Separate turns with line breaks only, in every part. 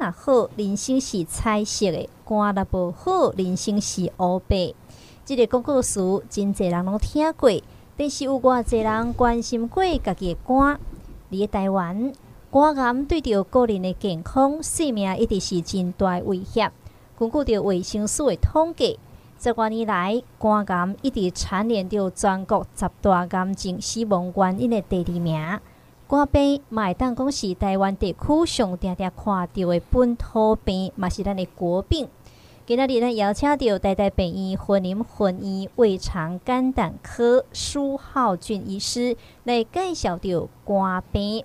若好，人生是彩色的；肝若无好，人生是乌白。这个广告词真侪人拢听过，但是有偌侪人关心过家己的肝。伫台湾，肝癌对着个人的健康、生命一直是真大威胁。根据着卫生署的统计，十多年来，肝癌一直蝉联着全国十大癌症死亡原因的第二名。肝病嘛会当讲是台湾地区上常常看到的本土病，嘛是咱的国病。今仔日咱邀请到台大病院云林分院胃肠肝胆科苏浩俊医师来介绍到肝病。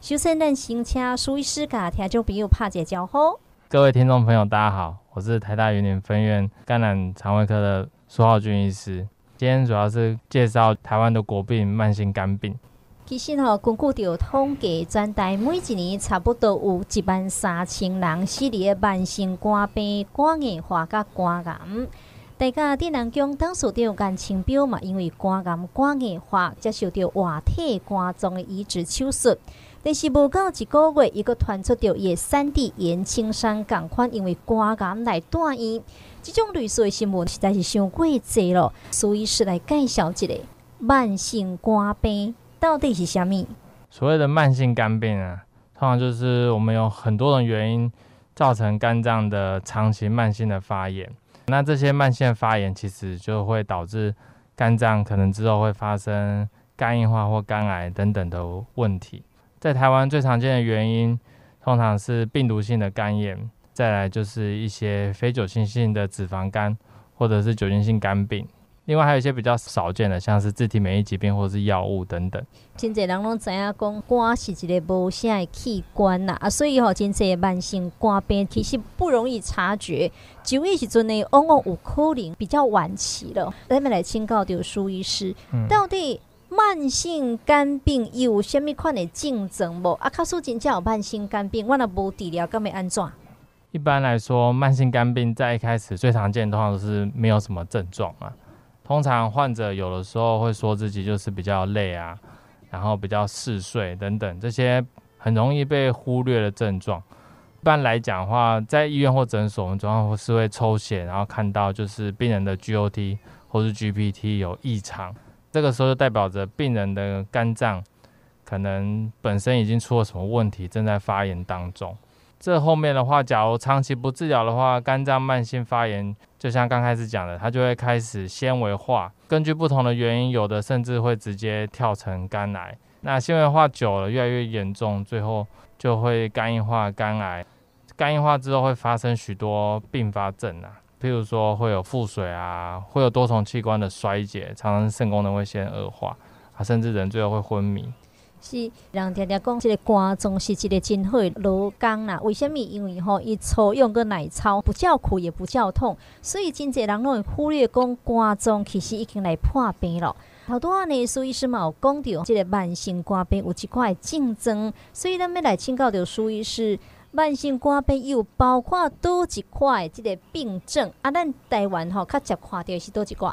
首先，咱先请苏医师甲听众朋友拍一个招呼。
各位听众朋友，大家好，我是台大云林分院肝胆肠胃科的苏浩俊医师。今天主要是介绍台湾的国病——慢性肝病。
其实吼，根据着统计，全台每一年差不多有一万三千人死伫个慢性肝病、肝硬化、甲肝癌。大家电人讲，当时着肝青标嘛，因为肝癌、肝硬化接受着活体肝脏的移植手术，但是无到一个月，伊个传出着伊三弟颜青山共款，因为肝癌来住院。这种类似的新闻实在是伤过济咯，所以是来介绍一个慢性肝病。到底是虾米？
所谓的慢性肝病啊，通常就是我们有很多种原因造成肝脏的长期慢性的发炎。那这些慢性发炎其实就会导致肝脏可能之后会发生肝硬化或肝癌等等的问题。在台湾最常见的原因通常是病毒性的肝炎，再来就是一些非酒精性的脂肪肝或者是酒精性肝病。另外还有一些比较少见的，像是自体免疫疾病或者是药物等等。
真侪人拢知影讲肝是一个无啥的器官呐，啊，所以吼，真侪慢性肝病其实不容易察觉，就医时阵呢，往往有可能比较晚期了。咱们来请教着苏医师，嗯、到底慢性肝病有虾米款的竞争无？啊，卡苏真正有慢性肝病，我若无治疗，该要安怎？
一般来说，慢性肝病在一开始最常见的话都是没有什么症状啊。通常患者有的时候会说自己就是比较累啊，然后比较嗜睡等等，这些很容易被忽略的症状。一般来讲的话，在医院或诊所，我们总要是会抽血，然后看到就是病人的 GOT 或是 GPT 有异常，这个时候就代表着病人的肝脏可能本身已经出了什么问题，正在发炎当中。这后面的话，假如长期不治疗的话，肝脏慢性发炎，就像刚开始讲的，它就会开始纤维化。根据不同的原因，有的甚至会直接跳成肝癌。那纤维化久了，越来越严重，最后就会肝硬化、肝癌。肝硬化之后会发生许多并发症啊，譬如说会有腹水啊，会有多重器官的衰竭，常常肾功能会先恶化啊，甚至人最后会昏迷。
是人常常讲，这个肝脏是一个真好的劳工啦。为什么？因为吼，伊粗用个奶操，不叫苦也不叫痛，所以真侪人拢会忽略讲肝脏其实已经来破病了。好多呢，苏医师嘛有讲到，这个慢性肝病有几块竞争，所以咱要来请教着苏医师，慢性肝病又包括多几块这个病症啊？咱台湾吼较常看到是多几块？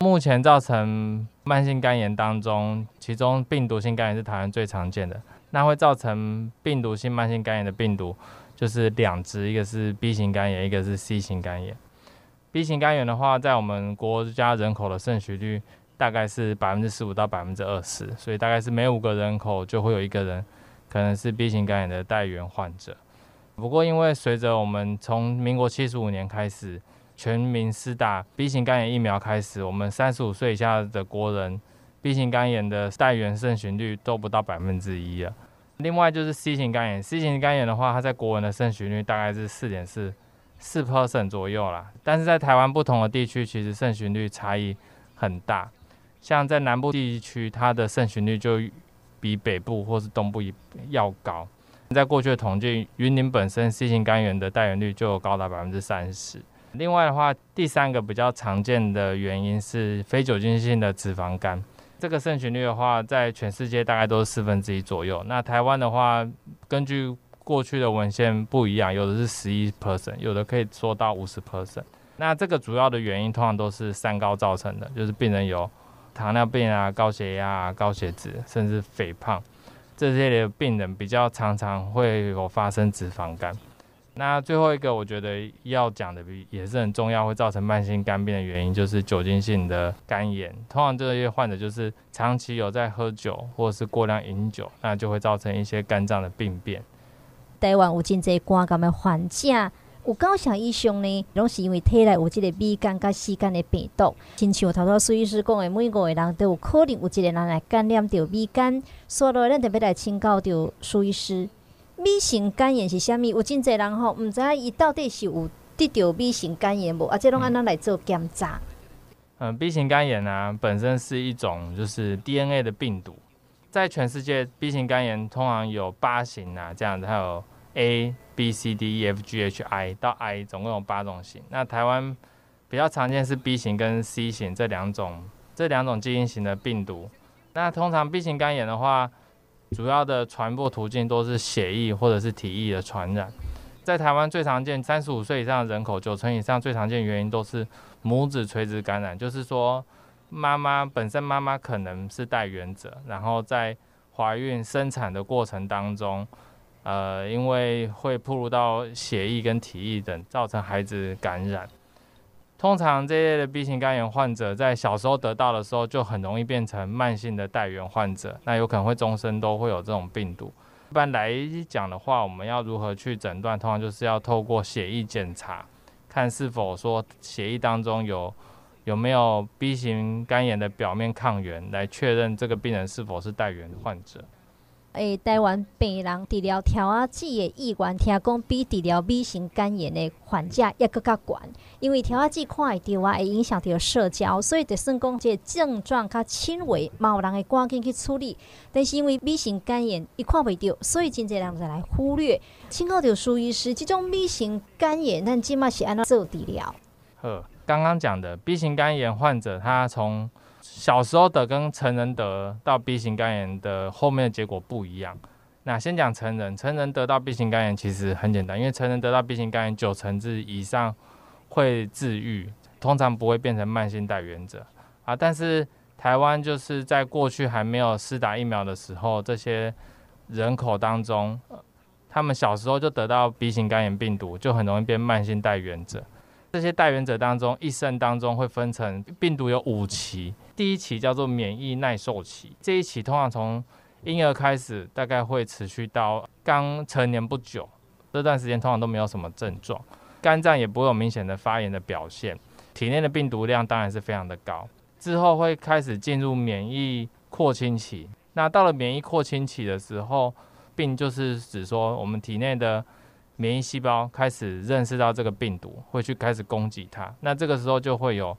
目前造成慢性肝炎当中，其中病毒性肝炎是台湾最常见的。那会造成病毒性慢性肝炎的病毒就是两支，一个是 B 型肝炎，一个是 C 型肝炎。B 型肝炎的话，在我们国家人口的盛行率大概是百分之十五到百分之二十，所以大概是每五个人口就会有一个人可能是 B 型肝炎的带原患者。不过，因为随着我们从民国七十五年开始，全民施打 B 型肝炎疫苗开始，我们三十五岁以下的国人 B 型肝炎的带原盛行率都不到百分之一了。另外就是 C 型肝炎，C 型肝炎的话，它在国人的盛行率大概是四点四四 percent 左右啦。但是在台湾不同的地区，其实盛行率差异很大。像在南部地区，它的盛行率就比北部或是东部要高。在过去的统计，云林本身 C 型肝炎的带原率就有高达百分之三十。另外的话，第三个比较常见的原因是非酒精性的脂肪肝，这个盛行率的话，在全世界大概都是四分之一左右。那台湾的话，根据过去的文献不一样，有的是十一 percent，有的可以说到五十 percent。那这个主要的原因通常都是三高造成的，就是病人有糖尿病啊、高血压啊、高血脂，甚至肥胖这些的病人比较常常会有发生脂肪肝。那最后一个，我觉得要讲的也是很重要，会造成慢性肝病的原因就是酒精性的肝炎。通常这些患者就是长期有在喝酒或者是过量饮酒，那就会造成一些肝脏的病变。
台湾有真侪肝癌的患者，有高想医生呢，拢是因为体内有这个乙肝甲乙肝的病毒。亲像头头苏医师讲的，每五个人都有可能有一个人来感染到乙肝，所以咱特别来请教到苏医师。乙型肝炎是虾米？有真侪人吼，毋知伊到底是有得到乙型肝炎无？啊，这拢安怎来做检查？
嗯，B 型肝炎啊，本身是一种就是 DNA 的病毒，在全世界 B 型肝炎通常有八型啊，这样子，还有 A、B、C、D、E、F、G、H、I 到 I，总共有八种型。那台湾比较常见是 B 型跟 C 型这两种，这两种基因型的病毒。那通常 B 型肝炎的话，主要的传播途径都是血液或者是体液的传染，在台湾最常见，三十五岁以上的人口九成以上最常见原因都是母子垂直感染，就是说妈妈本身妈妈可能是带原者，然后在怀孕生产的过程当中，呃，因为会暴露到血液跟体液等，造成孩子感染。通常这类的 B 型肝炎患者在小时候得到的时候，就很容易变成慢性的带源患者，那有可能会终身都会有这种病毒。一般来讲的话，我们要如何去诊断？通常就是要透过血液检查，看是否说血液当中有有没有 B 型肝炎的表面抗原，来确认这个病人是否是带源患者。
诶，台湾病人治疗调仔剂的意愿，听讲比治疗 B 型肝炎的患者也更加悬，因为调仔剂看会到啊，会影响到社交，所以就算讲这症状较轻微，嘛有人会赶紧去处理。但是因为 B 型肝炎伊看袂到，所以真侪人就来忽略。请教到苏医师，这种 B 型肝炎，咱即马是安怎做治疗？
呵，刚刚讲的 B 型肝炎患者，他从小时候得跟成人得到 B 型肝炎的后面的结果不一样。那先讲成人，成人得到 B 型肝炎其实很简单，因为成人得到 B 型肝炎九成之以上会治愈，通常不会变成慢性带原者啊。但是台湾就是在过去还没有施打疫苗的时候，这些人口当中，他们小时候就得到 B 型肝炎病毒，就很容易变慢性带原者。这些带原者当中，一生当中会分成病毒有五期，第一期叫做免疫耐受期，这一期通常从婴儿开始，大概会持续到刚成年不久，这段时间通常都没有什么症状，肝脏也不会有明显的发炎的表现，体内的病毒量当然是非常的高，之后会开始进入免疫扩清期，那到了免疫扩清期的时候，病就是指说我们体内的。免疫细胞开始认识到这个病毒，会去开始攻击它。那这个时候就会有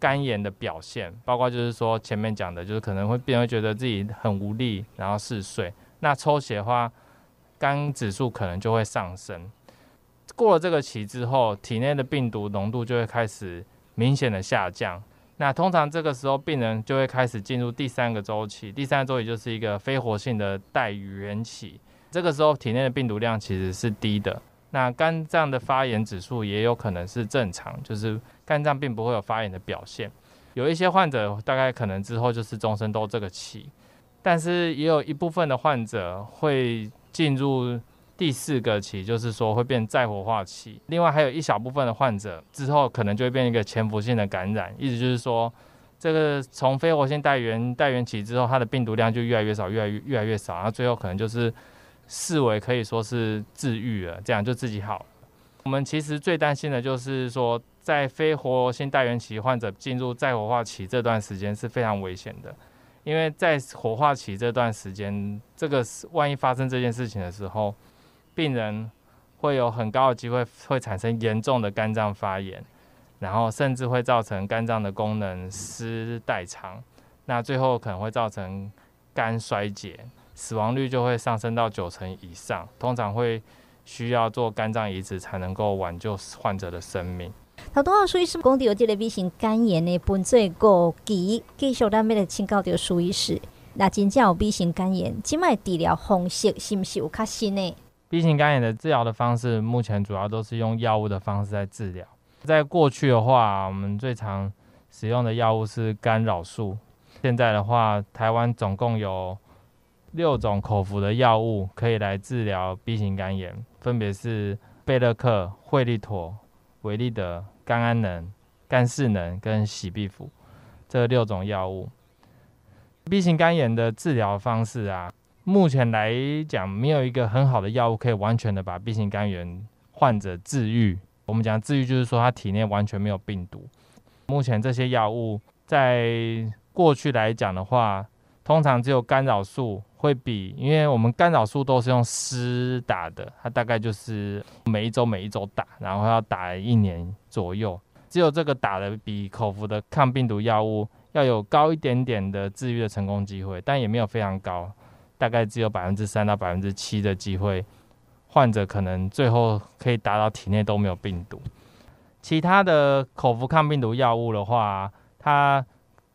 肝炎的表现，包括就是说前面讲的，就是可能会变，会觉得自己很无力，然后嗜睡。那抽血的话，肝指数可能就会上升。过了这个期之后，体内的病毒浓度就会开始明显的下降。那通常这个时候，病人就会开始进入第三个周期。第三个周期就是一个非活性的带原期。这个时候体内的病毒量其实是低的，那肝脏的发炎指数也有可能是正常，就是肝脏并不会有发炎的表现。有一些患者大概可能之后就是终身都这个期，但是也有一部分的患者会进入第四个期，就是说会变再活化期。另外还有一小部分的患者之后可能就会变一个潜伏性的感染，意思就是说这个从非活性带原带原期之后，它的病毒量就越来越少，越来越越来越少，然后最后可能就是。视为可以说是治愈了，这样就自己好了。我们其实最担心的就是说，在非活性带原期患者进入再活化期这段时间是非常危险的，因为在活化期这段时间，这个万一发生这件事情的时候，病人会有很高的机会会产生严重的肝脏发炎，然后甚至会造成肝脏的功能失代偿，那最后可能会造成肝衰竭。死亡率就会上升到九成以上，通常会需要做肝脏移植才能够挽救患者的生命。
头拄仔苏医师讲到有这个 B 型肝炎的分做五期，继续咱们来请教到苏医师。那真正有 B 型肝炎，即卖治疗方式是不是有较新呢
？B 型肝炎的治疗的方式，目前主要都是用药物的方式在治疗。在过去的话，我们最常使用的药物是干扰素。现在的话，台湾总共有六种口服的药物可以来治疗 B 型肝炎，分别是贝乐克、惠利妥、维利德、甘安能、甘世能跟喜必福这六种药物。B 型肝炎的治疗方式啊，目前来讲没有一个很好的药物可以完全的把 B 型肝炎患者治愈。我们讲治愈，就是说他体内完全没有病毒。目前这些药物在过去来讲的话，通常只有干扰素会比，因为我们干扰素都是用湿打的，它大概就是每一周每一周打，然后要打一年左右。只有这个打的比口服的抗病毒药物要有高一点点的治愈的成功机会，但也没有非常高，大概只有百分之三到百分之七的机会，患者可能最后可以达到体内都没有病毒。其他的口服抗病毒药物的话，它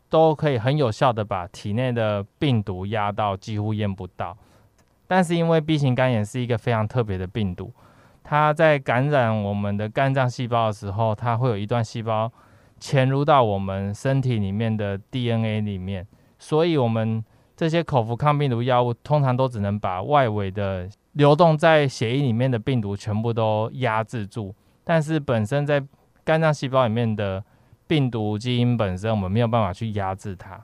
都可以很有效的把体内的病毒压到几乎验不到。但是因为 B 型肝炎是一个非常特别的病毒，它在感染我们的肝脏细胞的时候，它会有一段细胞潜入到我们身体里面的 DNA 里面，所以我们这些口服抗病毒药物通常都只能把外围的流动在血液里面的病毒全部都压制住，但是本身在肝脏细胞里面的病毒基因本身，我们没有办法去压制它，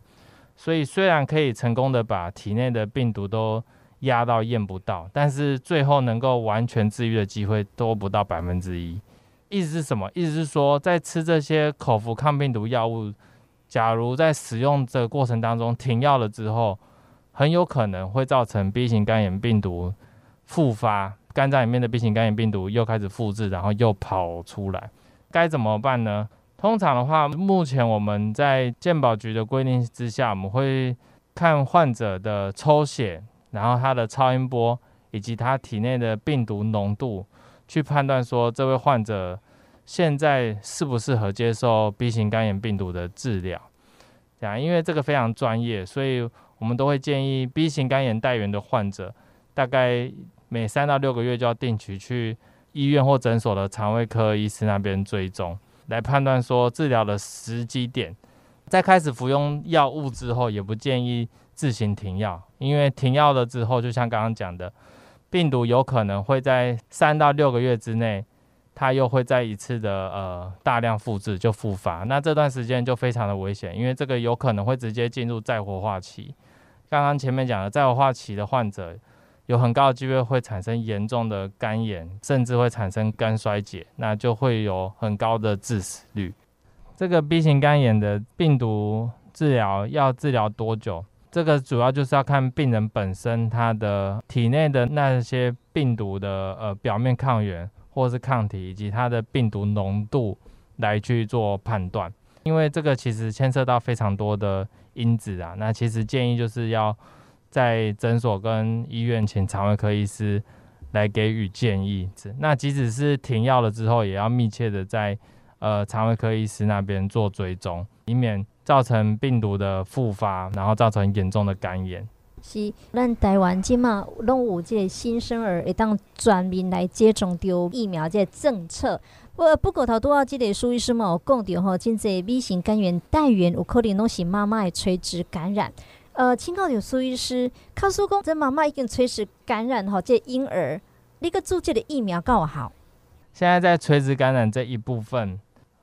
所以虽然可以成功的把体内的病毒都压到验不到，但是最后能够完全治愈的机会都不到百分之一。意思是什么？意思是说，在吃这些口服抗病毒药物，假如在使用这过程当中停药了之后，很有可能会造成 B 型肝炎病毒复发，肝脏里面的 B 型肝炎病毒又开始复制，然后又跑出来。该怎么办呢？通常的话，目前我们在健保局的规定之下，我们会看患者的抽血，然后他的超音波以及他体内的病毒浓度，去判断说这位患者现在适不适合接受 B 型肝炎病毒的治疗。这样，因为这个非常专业，所以我们都会建议 B 型肝炎带原的患者，大概每三到六个月就要定期去。医院或诊所的肠胃科医师那边追踪，来判断说治疗的时机点。在开始服用药物之后，也不建议自行停药，因为停药了之后，就像刚刚讲的，病毒有可能会在三到六个月之内，它又会再一次的呃大量复制就复发。那这段时间就非常的危险，因为这个有可能会直接进入再活化期。刚刚前面讲的再活化期的患者。有很高的机会会产生严重的肝炎，甚至会产生肝衰竭，那就会有很高的致死率。这个 B 型肝炎的病毒治疗要治疗多久？这个主要就是要看病人本身他的体内的那些病毒的呃表面抗原或是抗体，以及它的病毒浓度来去做判断。因为这个其实牵涉到非常多的因子啊，那其实建议就是要。在诊所跟医院请肠胃科医师来给予建议。那即使是停药了之后，也要密切的在呃肠胃科医师那边做追踪，以免造成病毒的复发，然后造成严重的肝炎。
是，咱台湾今嘛拢有这个新生儿会当全民来接种掉疫苗这个政策。不不过头拄仔这个苏医师嘛有讲到吼，真济 B 型肝炎带原有可能拢是妈妈的垂直感染。呃，请教有苏医师，卡苏公这妈妈已经垂直感染哈，这婴儿那个注射的疫苗够好？
现在在垂直感染这一部分，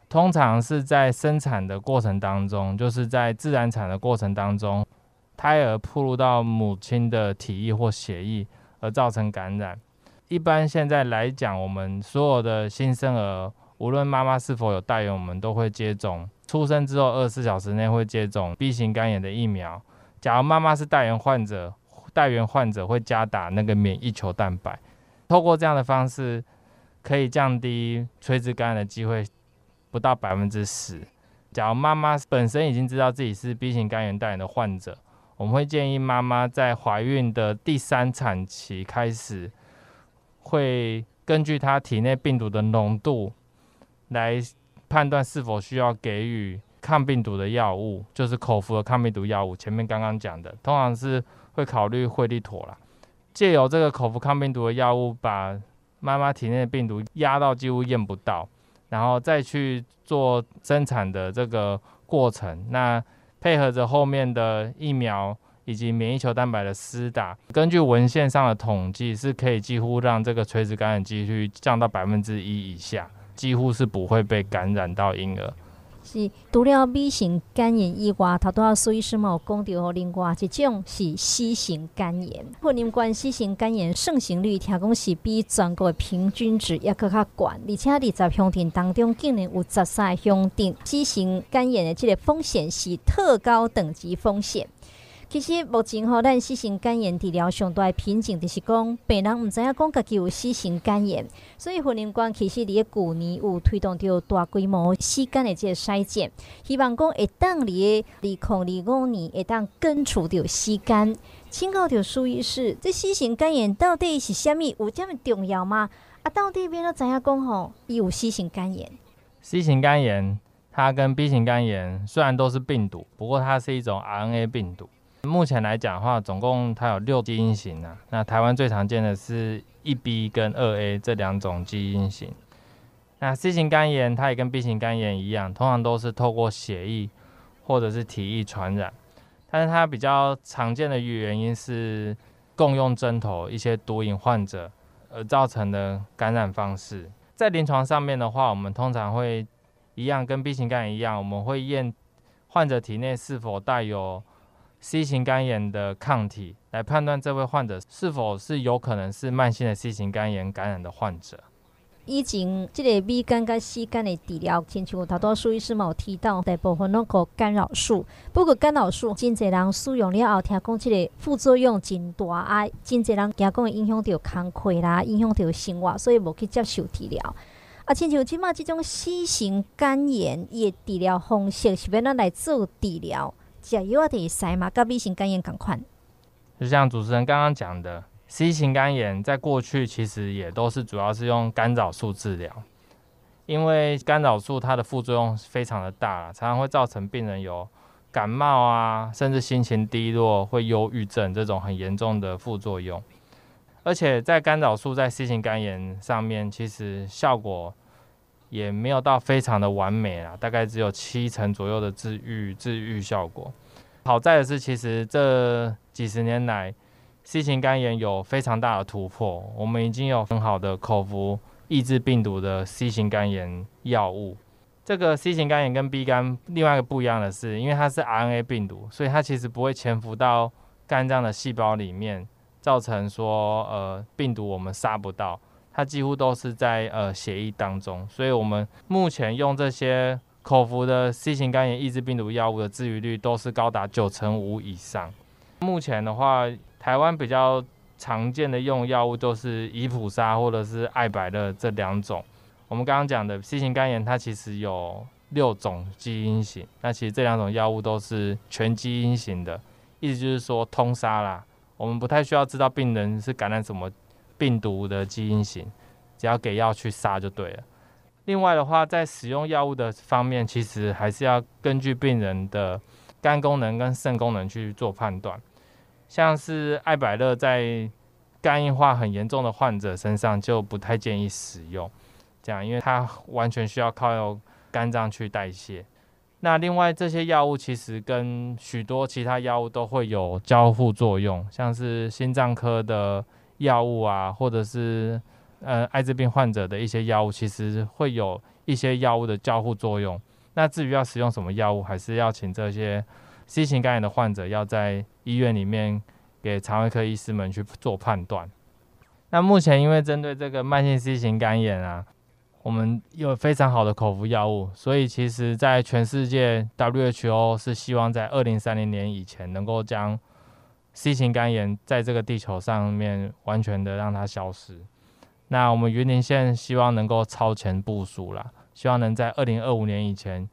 通常是在生产的过程当中，就是在自然产的过程当中，胎儿暴露到母亲的体液或血液而造成感染。一般现在来讲，我们所有的新生儿，无论妈妈是否有带原，我们都会接种。出生之后二十四小时内会接种 B 型肝炎的疫苗。假如妈妈是带原患者，带原患者会加打那个免疫球蛋白，透过这样的方式，可以降低垂直感染的机会不到百分之十。假如妈妈本身已经知道自己是 B 型肝炎带原的患者，我们会建议妈妈在怀孕的第三产期开始，会根据她体内病毒的浓度来判断是否需要给予。抗病毒的药物就是口服的抗病毒药物，前面刚刚讲的，通常是会考虑惠利妥啦。借由这个口服抗病毒的药物，把妈妈体内的病毒压到几乎验不到，然后再去做生产的这个过程。那配合着后面的疫苗以及免疫球蛋白的施打，根据文献上的统计，是可以几乎让这个垂直感染几率降到百分之一以下，几乎是不会被感染到婴儿。
是除了 B 型肝炎以外，头拄仔苏医师嘛有讲到，另外一种是 C 型肝炎。婚姻关 C 型肝炎盛行率，听讲是比全国的平均值也阁较悬，而且二十乡镇当中竟然有十三乡镇 C 型肝炎的这个风险是特高等级风险。其实目前吼，咱 C 型肝炎治疗上大的瓶颈就是讲，病人毋知影讲家己有 C 型肝炎，所以婚姻关其实伫个旧年有推动着大规模 C 肝的这个筛检，希望讲会当伫个二零二五年会当根除掉 C 肝。请教着苏医师，这 C 型肝炎到底是虾米？有这么重要吗？啊，到底变怎知影讲吼，伊有 C 型肝炎
？C 型肝炎它跟 B 型肝炎虽然都是病毒，不过它是一种 RNA 病毒。目前来讲的话，总共它有六基因型啊。那台湾最常见的是一 B 跟二 A 这两种基因型。那 C 型肝炎它也跟 B 型肝炎一样，通常都是透过血液或者是体液传染。但是它比较常见的原因是共用针头一些毒瘾患者而造成的感染方式。在临床上面的话，我们通常会一样跟 B 型肝炎一样，我们会验患者体内是否带有 C 型肝炎的抗体来判断这位患者是否是有可能是慢性的 C 型肝炎感染的患者。
以前这个 B 肝跟 C 肝的治疗，亲像头多数医师有提到，大部分拢靠干扰素。不过干扰素，真侪人使用了后，听讲这个副作用真大啊，真侪人惊讲会影响到康溃啦，影响到生活，所以无去接受治疗。啊，亲像即马这种 C 型肝炎的治疗方式，是要咱来做治疗。甲油的塞马跟 B 型肝炎同款，
就像主持人刚刚讲的，C 型肝炎在过去其实也都是主要是用干扰素治疗，因为干扰素它的副作用非常的大，常常会造成病人有感冒啊，甚至心情低落、会忧郁症这种很严重的副作用。而且在干扰素在 C 型肝炎上面，其实效果。也没有到非常的完美啊，大概只有七成左右的治愈治愈效果。好在的是，其实这几十年来，C 型肝炎有非常大的突破。我们已经有很好的口服抑制病毒的 C 型肝炎药物。这个 C 型肝炎跟 B 肝另外一个不一样的是，因为它是 RNA 病毒，所以它其实不会潜伏到肝脏的细胞里面，造成说呃病毒我们杀不到。它几乎都是在呃血液当中，所以我们目前用这些口服的 C 型肝炎抑制病毒药物的治愈率都是高达九成五以上。目前的话，台湾比较常见的用药物都是伊普沙或者是艾百乐这两种。我们刚刚讲的 C 型肝炎，它其实有六种基因型，那其实这两种药物都是全基因型的，意思就是说通杀啦。我们不太需要知道病人是感染什么。病毒的基因型，只要给药去杀就对了。另外的话，在使用药物的方面，其实还是要根据病人的肝功能跟肾功能去做判断。像是艾百乐在肝硬化很严重的患者身上就不太建议使用，这样，因为它完全需要靠肝脏去代谢。那另外这些药物其实跟许多其他药物都会有交互作用，像是心脏科的。药物啊，或者是呃艾滋病患者的一些药物，其实会有一些药物的交互作用。那至于要使用什么药物，还是要请这些 C 型肝炎的患者要在医院里面给肠胃科医师们去做判断。那目前因为针对这个慢性 C 型肝炎啊，我们有非常好的口服药物，所以其实在全世界 WHO 是希望在二零三零年以前能够将 C 型肝炎在这个地球上面完全的让它消失。那我们云林县希望能够超前部署啦，希望能在二零二五年以前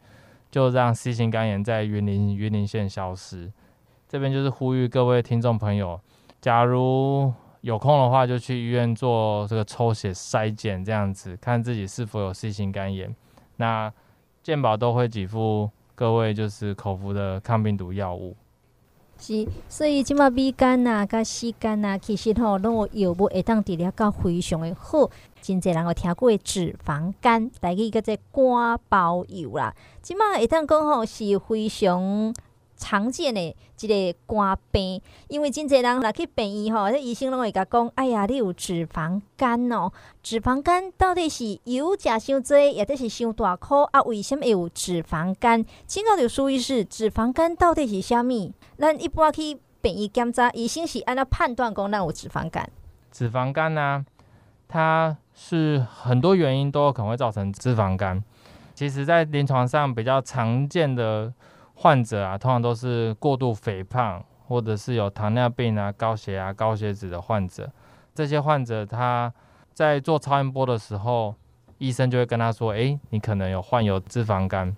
就让 C 型肝炎在云林云林县消失。这边就是呼吁各位听众朋友，假如有空的话，就去医院做这个抽血筛检，这样子看自己是否有 C 型肝炎。那健保都会给付各位就是口服的抗病毒药物。
是，所以即马米干呐、甲西干呐，其实吼拢有药物会当治疗到非常的好。真侪人有听过脂肪肝，大家叫做肝包油啦。即马会当讲吼是非常常见的一个肝病，因为真侪人来去病医吼，这医生拢会甲讲，哎呀，你有脂肪肝哦。脂肪肝到底是油食伤多，也得是伤大颗啊？为什么会有脂肪肝？请教刘苏医师，脂肪肝到底是虾米？咱一般去病医检查，医生是按照判断讲，咱有脂肪肝。
脂肪肝呢、啊，它是很多原因都有可能会造成脂肪肝。其实，在临床上比较常见的。患者啊，通常都是过度肥胖，或者是有糖尿病啊、高血压、高血脂的患者。这些患者他在做超音波的时候，医生就会跟他说：“诶，你可能有患有脂肪肝。”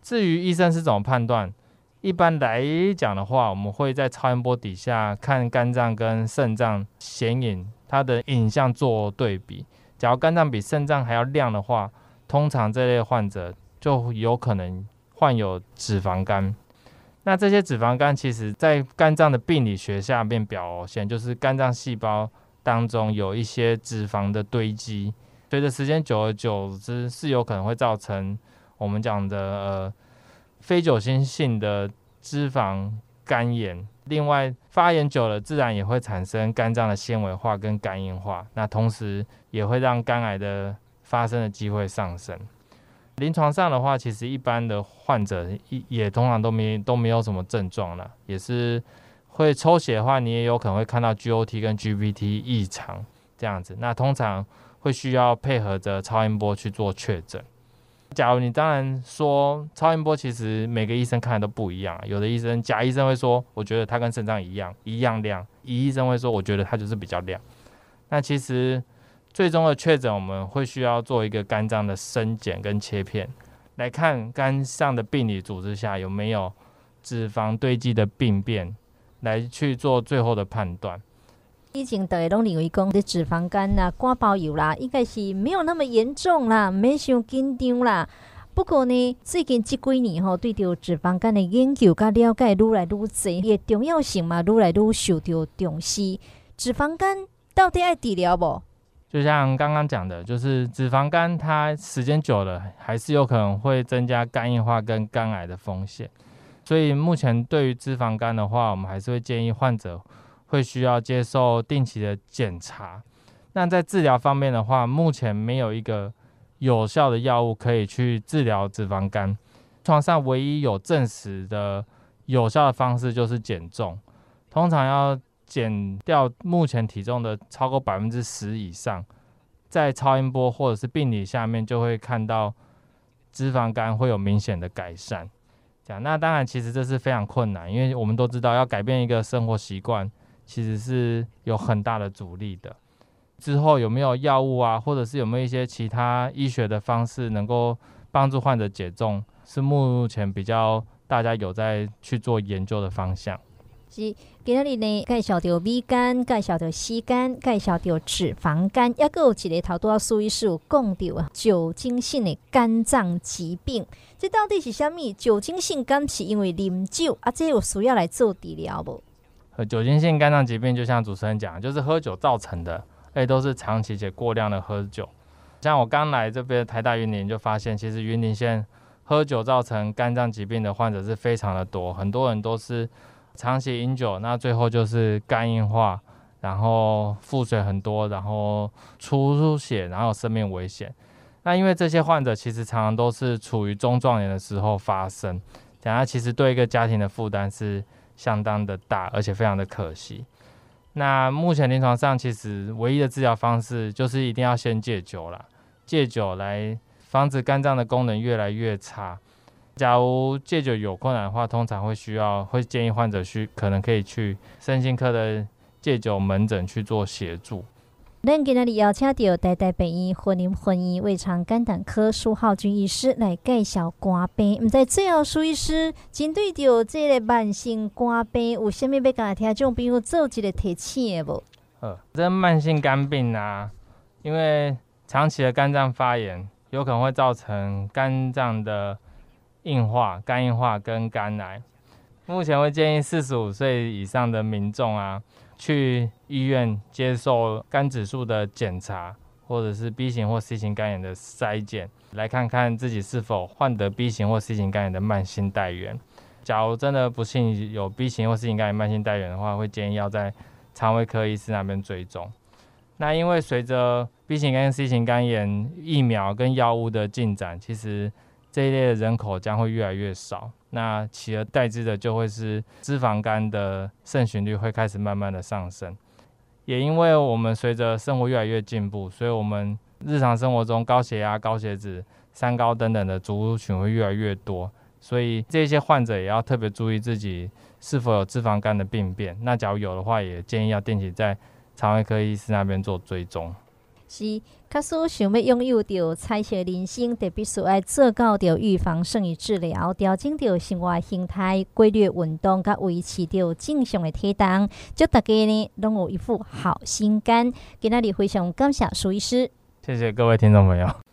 至于医生是怎么判断，一般来讲的话，我们会在超音波底下看肝脏跟肾脏显影，它的影像做对比。假如肝脏比肾脏还要亮的话，通常这类患者就有可能。患有脂肪肝，那这些脂肪肝其实在肝脏的病理学下面表现，就是肝脏细胞当中有一些脂肪的堆积，随着时间久而久之，是有可能会造成我们讲的呃非酒精性的脂肪肝炎。另外，发炎久了，自然也会产生肝脏的纤维化跟肝硬化，那同时也会让肝癌的发生的机会上升。临床上的话，其实一般的患者也通常都没都没有什么症状了，也是会抽血的话，你也有可能会看到 GOT 跟 GPT 异常这样子。那通常会需要配合着超音波去做确诊。假如你当然说超音波，其实每个医生看的都不一样，有的医生甲医生会说，我觉得它跟肾脏一样一样亮；乙医生会说，我觉得它就是比较亮。那其实。最终的确诊，我们会需要做一个肝脏的生检跟切片，来看肝上的病理组织下有没有脂肪堆积的病变，来去做最后的判断。
以前大家拢认为讲的脂肪肝啦、肝包油啦，应该是没有那么严重啦，没想紧张啦。不过呢，最近这几年吼，对着脂肪肝的研究跟了解愈来愈多，也重要性嘛愈来愈受到重视。脂肪肝到底爱治疗不？
就像刚刚讲的，就是脂肪肝，它时间久了还是有可能会增加肝硬化跟肝癌的风险。所以目前对于脂肪肝的话，我们还是会建议患者会需要接受定期的检查。那在治疗方面的话，目前没有一个有效的药物可以去治疗脂肪肝。床上唯一有证实的有效的方式就是减重，通常要。减掉目前体重的超过百分之十以上，在超音波或者是病理下面就会看到脂肪肝会有明显的改善。这样，那当然其实这是非常困难，因为我们都知道要改变一个生活习惯，其实是有很大的阻力的。之后有没有药物啊，或者是有没有一些其他医学的方式能够帮助患者减重，是目前比较大家有在去做研究的方向。
是今日呢，介绍到乙肝，介绍到 C 肝，介绍到脂肪肝，抑阁有一个头拄要苏医师有讲到酒精性的肝脏疾病，这到底是啥物？酒精性肝是因为啉酒啊？这有需要来做治疗不？
和酒精性肝脏疾病就像主持人讲，就是喝酒造成的，而且都是长期且过量的喝酒。像我刚来这边台大云林就发现，其实云林县喝酒造成肝脏疾病的患者是非常的多，很多人都是。长期饮酒，那最后就是肝硬化，然后腹水很多，然后出血，然后生命危险。那因为这些患者其实常常都是处于中壮年的时候发生，等下其实对一个家庭的负担是相当的大，而且非常的可惜。那目前临床上其实唯一的治疗方式就是一定要先戒酒了，戒酒来防止肝脏的功能越来越差。假如戒酒有困难的话，通常会需要会建议患者去可能可以去身心科的戒酒门诊去做协助。
咱今日邀请到台大病院婚姻婚姻胃肠肝胆科苏浩军医师来介绍肝病。毋知最后苏医师针对着这个慢性肝病，有啥物要甲听众朋友做一个提醒的无？
呃，这慢性肝病啊，因为长期的肝脏发炎，有可能会造成肝脏的。硬化、肝硬化跟肝癌，目前会建议四十五岁以上的民众啊，去医院接受肝指数的检查，或者是 B 型或 C 型肝炎的筛检，来看看自己是否患得 B 型或 C 型肝炎的慢性带原。假如真的不幸有 B 型或 C 型肝炎慢性带原的话，会建议要在肠胃科医师那边追踪。那因为随着 B 型肝、C 型肝炎疫苗跟药物的进展，其实这一类的人口将会越来越少。那取而代之的就会是脂肪肝的盛行率会开始慢慢的上升。也因为我们随着生活越来越进步，所以我们日常生活中高血压、高血脂、三高等等的族群会越来越多。所以这些患者也要特别注意自己是否有脂肪肝的病变。那假如有的话，也建议要定期在肠胃科医师那边做追踪。
是，假使想要拥有着彩色人生，特别需要做到着预防胜于治疗，调整着生活形态，规律运动，甲维持着正常的体重，祝大家呢拢有一副好心肝。今仔日非常感谢苏医师，
谢谢各位听众朋友。